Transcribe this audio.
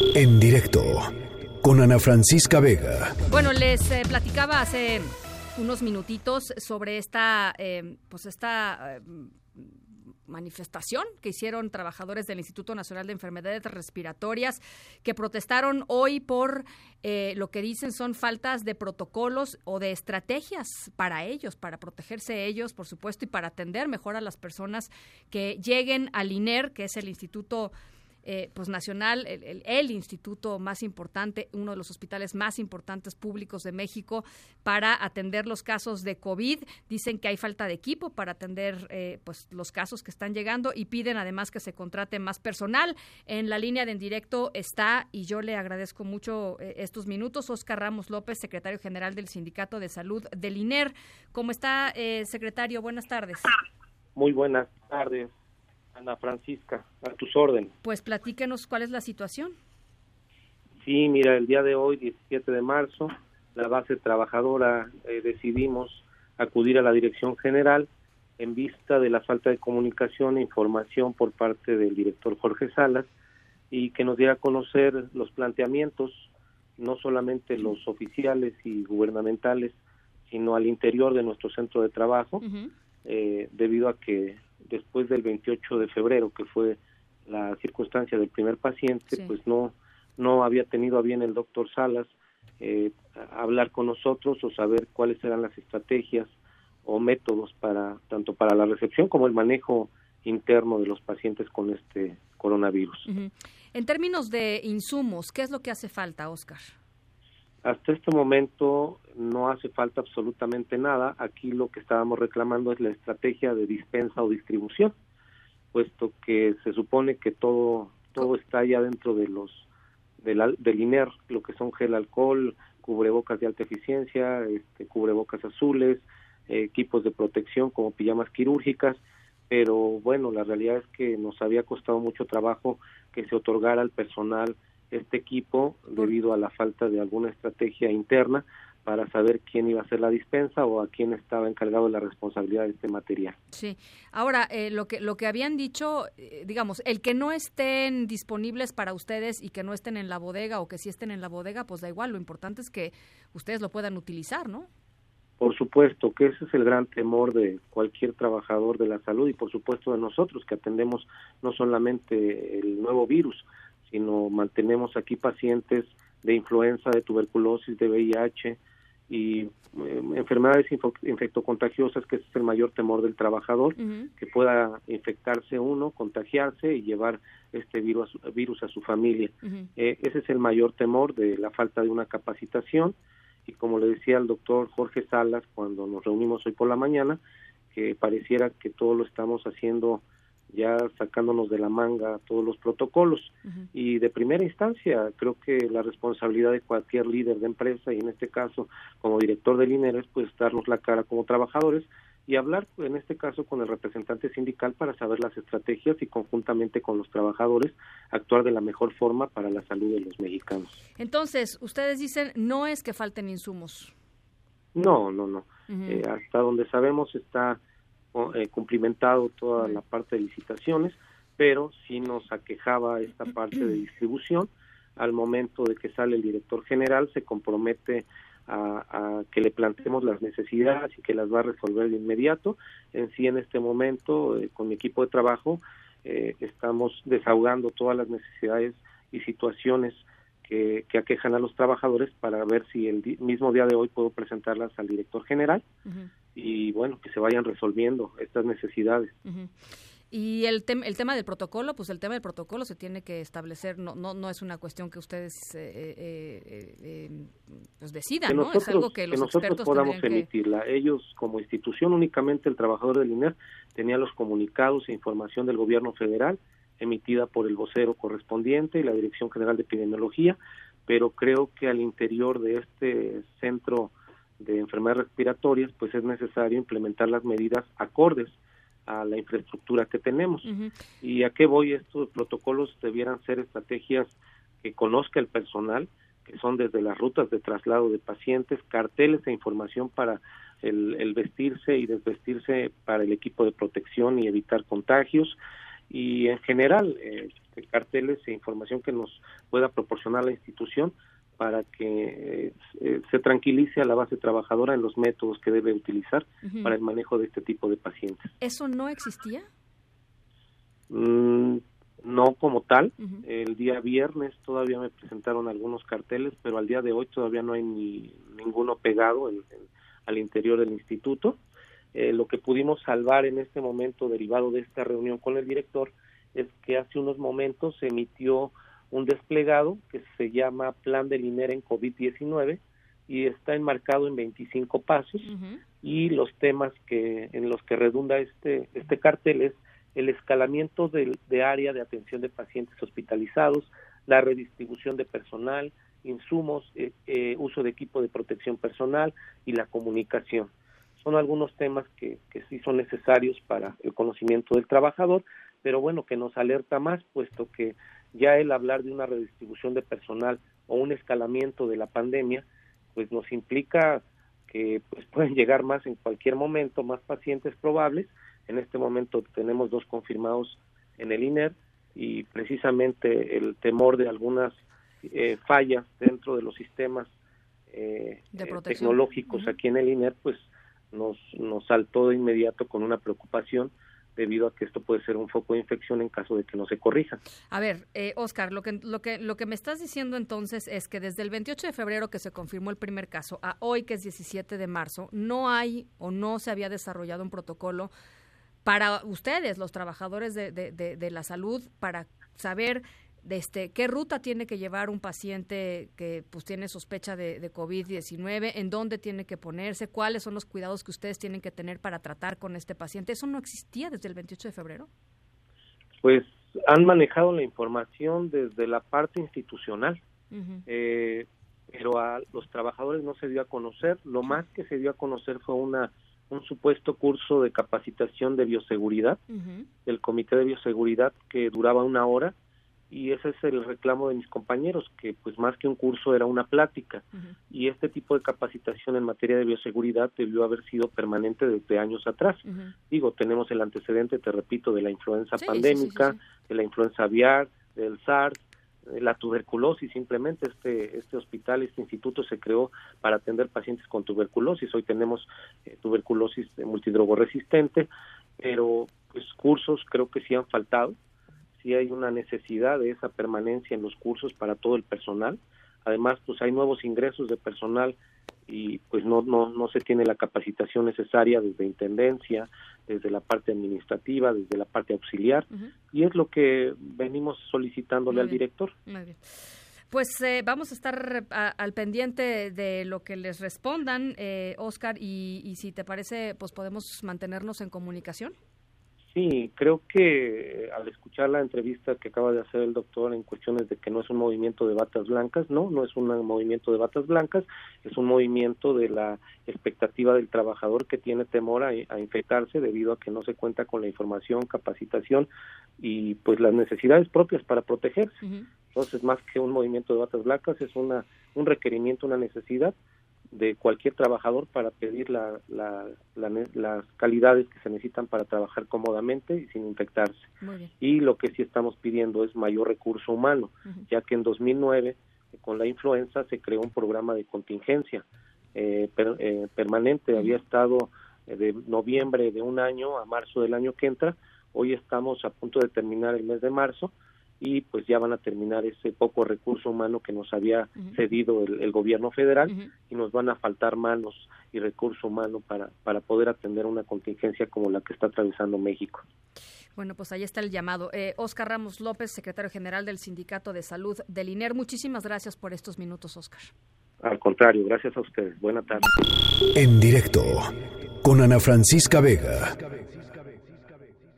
En directo con Ana Francisca Vega. Bueno, les eh, platicaba hace unos minutitos sobre esta, eh, pues esta eh, manifestación que hicieron trabajadores del Instituto Nacional de Enfermedades Respiratorias que protestaron hoy por lo que dicen son faltas de protocolos o de estrategias para ellos, para protegerse ellos, por supuesto, y para atender mejor a las personas que lleguen al INER, que es el Instituto eh, pues nacional, el, instituto más importante, uno de los hospitales más importantes públicos de México para atender los casos de COVID. Dicen que hay falta de equipo para atender eh, pues los casos que están llegando y piden además que se contrate más personal. En la línea de en directo está, y yo le agradezco mucho eh, estos minutos, Oscar Ramos López, secretario general del Sindicato de Salud del INER. ¿Cómo está, secretario? Buenas tardes. Muy buenas tardes. Ana Francisca, a tus órdenes. Pues platíquenos cuál es la situación. Sí, mira, el día de hoy, 17 de marzo, la base trabajadora eh, decidimos acudir a la Dirección General en vista de la falta de comunicación e información por parte del director Jorge Salas y que nos diera a conocer los planteamientos, no solamente los oficiales y gubernamentales, sino al interior de nuestro centro de trabajo, eh, debido a que después del 28 de febrero, que fue la circunstancia del primer paciente, pues no, no había tenido a bien el doctor Salas eh, hablar con nosotros o saber cuáles eran las estrategias o métodos para tanto para la recepción como el manejo interno de los pacientes con este coronavirus. En términos de insumos, ¿qué es lo que hace falta, Oscar? Hasta este momento no hace falta absolutamente nada. Aquí lo que estábamos reclamando es la estrategia de dispensa o distribución, puesto que se supone que todo todo está ya dentro de los del, del INER, lo que son gel alcohol, cubrebocas de alta eficiencia, este, cubrebocas azules, equipos de protección como pijamas quirúrgicas, pero bueno, la realidad es que nos había costado mucho trabajo que se otorgara al personal este equipo debido a la falta de alguna estrategia interna para saber quién iba a hacer la dispensa o a quién estaba encargado de la responsabilidad de este material. Sí. Ahora, eh, lo que lo que habían dicho, eh, digamos, el que no estén disponibles para ustedes y que no estén en la bodega o que sí estén en la bodega, pues da igual. Lo importante es que ustedes lo puedan utilizar, ¿no? Por supuesto que ese es el gran temor de cualquier trabajador de la salud y por supuesto de nosotros que atendemos no solamente el nuevo virus, sino mantenemos aquí pacientes de influenza, de tuberculosis, de VIH y eh, enfermedades infectocontagiosas, que ese es el mayor temor del trabajador, que pueda infectarse uno, contagiarse y llevar este virus, virus a su familia. Eh, ese es el mayor temor de la falta de una capacitación. Y como le decía el doctor Jorge Salas cuando nos reunimos hoy por la mañana, que pareciera que todo lo estamos haciendo ya sacándonos de la manga todos los protocolos. Y de primera instancia, creo que la responsabilidad de cualquier líder de empresa, y en este caso como director del INER, es pues darnos la cara como trabajadores y hablar, en este caso, con el representante sindical para saber las estrategias y conjuntamente con los trabajadores actuar de la mejor forma para la salud de los mexicanos. Entonces, ustedes dicen, no es que falten insumos. No, no, no. Eh, hasta donde sabemos está eh, cumplimentado toda la parte de licitaciones, pero sí nos aquejaba esta parte de distribución. Al momento de que sale el director general, se compromete a, que le planteemos las necesidades y que las va a resolver de inmediato. En sí, en este momento, eh, con mi equipo de trabajo, eh, estamos desahogando todas las necesidades y situaciones que, aquejan a los trabajadores para ver si el mismo día de hoy puedo presentarlas al director general y bueno, que se vayan resolviendo estas necesidades. Y el, el tema del protocolo, pues el tema del protocolo se tiene que establecer, no no, no es una cuestión que ustedes eh, eh, eh, pues decidan, ¿no? es algo que, los nosotros podamos emitirla. Ellos, como institución, únicamente el trabajador del INER tenía los comunicados e información del gobierno federal emitida por el vocero correspondiente y la Dirección General de Epidemiología, pero creo que al interior de este centro de enfermedades respiratorias, pues es necesario implementar las medidas acordes a la infraestructura que tenemos. ¿Y a qué voy? Estos protocolos debieran ser estrategias que conozca el personal, que son desde las rutas de traslado de pacientes, carteles e información para el, vestirse y desvestirse para el equipo de protección y evitar contagios. Y en general, eh, carteles e información que nos pueda proporcionar la institución para que eh, se tranquilice a la base trabajadora en los métodos que debe utilizar para el manejo de este tipo de pacientes. ¿Eso no existía? Mm, no como tal. El día viernes todavía me presentaron algunos carteles, pero al día de hoy todavía no hay ni ninguno pegado al interior del instituto. Eh, lo que pudimos salvar en este momento derivado de esta reunión con el director es que hace unos momentos se emitió un desplegado que se llama Plan del INER en COVID-19 y está enmarcado en 25 pasos y los temas que en los que redunda este este cartel es el escalamiento de, de área de atención de pacientes hospitalizados, la redistribución de personal, insumos, eh, eh, uso de equipo de protección personal y la comunicación. Son algunos temas que, que sí son necesarios para el conocimiento del trabajador, pero bueno, que nos alerta más, puesto que ya el hablar de una redistribución de personal o un escalamiento de la pandemia, pues nos implica que pues pueden llegar más en cualquier momento, más pacientes probables. En este momento tenemos dos confirmados en el INER y precisamente el temor de algunas eh, fallas dentro de los sistemas eh, eh, tecnológicos aquí en el INER, pues nos, nos saltó de inmediato con una preocupación debido a que esto puede ser un foco de infección en caso de que no se corrija. A ver, eh, Oscar, lo que, lo, que, lo que me estás diciendo entonces es que desde el 28 de febrero que se confirmó el primer caso a hoy que es 17 de marzo, no hay o no se había desarrollado un protocolo para ustedes, los trabajadores de, de, de la salud, para saber este, qué ruta tiene que llevar un paciente que pues tiene sospecha de, de COVID-19, en dónde tiene que ponerse, cuáles son los cuidados que ustedes tienen que tener para tratar con este paciente. ¿Eso no existía desde el 28 de febrero? Pues han manejado la información desde la parte institucional, eh, pero a los trabajadores no se dio a conocer. Lo más que se dio a conocer fue una un supuesto curso de capacitación de bioseguridad del Comité de Bioseguridad que duraba una hora y ese es el reclamo de mis compañeros que pues más que un curso era una plática. Y este tipo de capacitación en materia de bioseguridad debió haber sido permanente desde años atrás. Digo tenemos el antecedente te repito de la influenza pandémica de la influenza aviar del SARS de la tuberculosis simplemente este este hospital este instituto se creó para atender pacientes con tuberculosis. Hoy tenemos eh, tuberculosis multidrogoresistente pero pues cursos creo que sí han faltado sí hay una necesidad de esa permanencia en los cursos para todo el personal. Además, pues hay nuevos ingresos de personal y pues no, no, no se tiene la capacitación necesaria desde intendencia, desde la parte administrativa, desde la parte auxiliar y es lo que venimos solicitándole al director. Pues eh, vamos a estar al pendiente de lo que les respondan, eh, Oscar, y, y si te parece, pues podemos mantenernos en comunicación. Sí, creo que eh, al escuchar la entrevista que acaba de hacer el doctor en cuestiones de que no es un movimiento de batas blancas, no, no es un movimiento de batas blancas, es un movimiento de la expectativa del trabajador que tiene temor a, infectarse debido a que no se cuenta con la información, capacitación y pues las necesidades propias para protegerse. Entonces, más que un movimiento de batas blancas, es una un requerimiento, una necesidad de cualquier trabajador para pedir la, las calidades que se necesitan para trabajar cómodamente y sin infectarse. Y lo que sí estamos pidiendo es mayor recurso humano, ya que en 2009 con la influenza se creó un programa de contingencia eh, eh, permanente, había estado eh, de noviembre de un año a marzo del año que entra, hoy estamos a punto de terminar el mes de marzo y pues ya van a terminar ese poco recurso humano que nos había cedido el, gobierno federal y nos van a faltar manos y recurso humano para, para poder atender una contingencia como la que está atravesando México. Bueno, pues ahí está el llamado. Eh, Oscar Ramos López, secretario general del Sindicato de Salud del INER. Muchísimas gracias por estos minutos, Oscar. Al contrario, gracias a ustedes. Buena tarde. En directo con Ana Francisca Vega.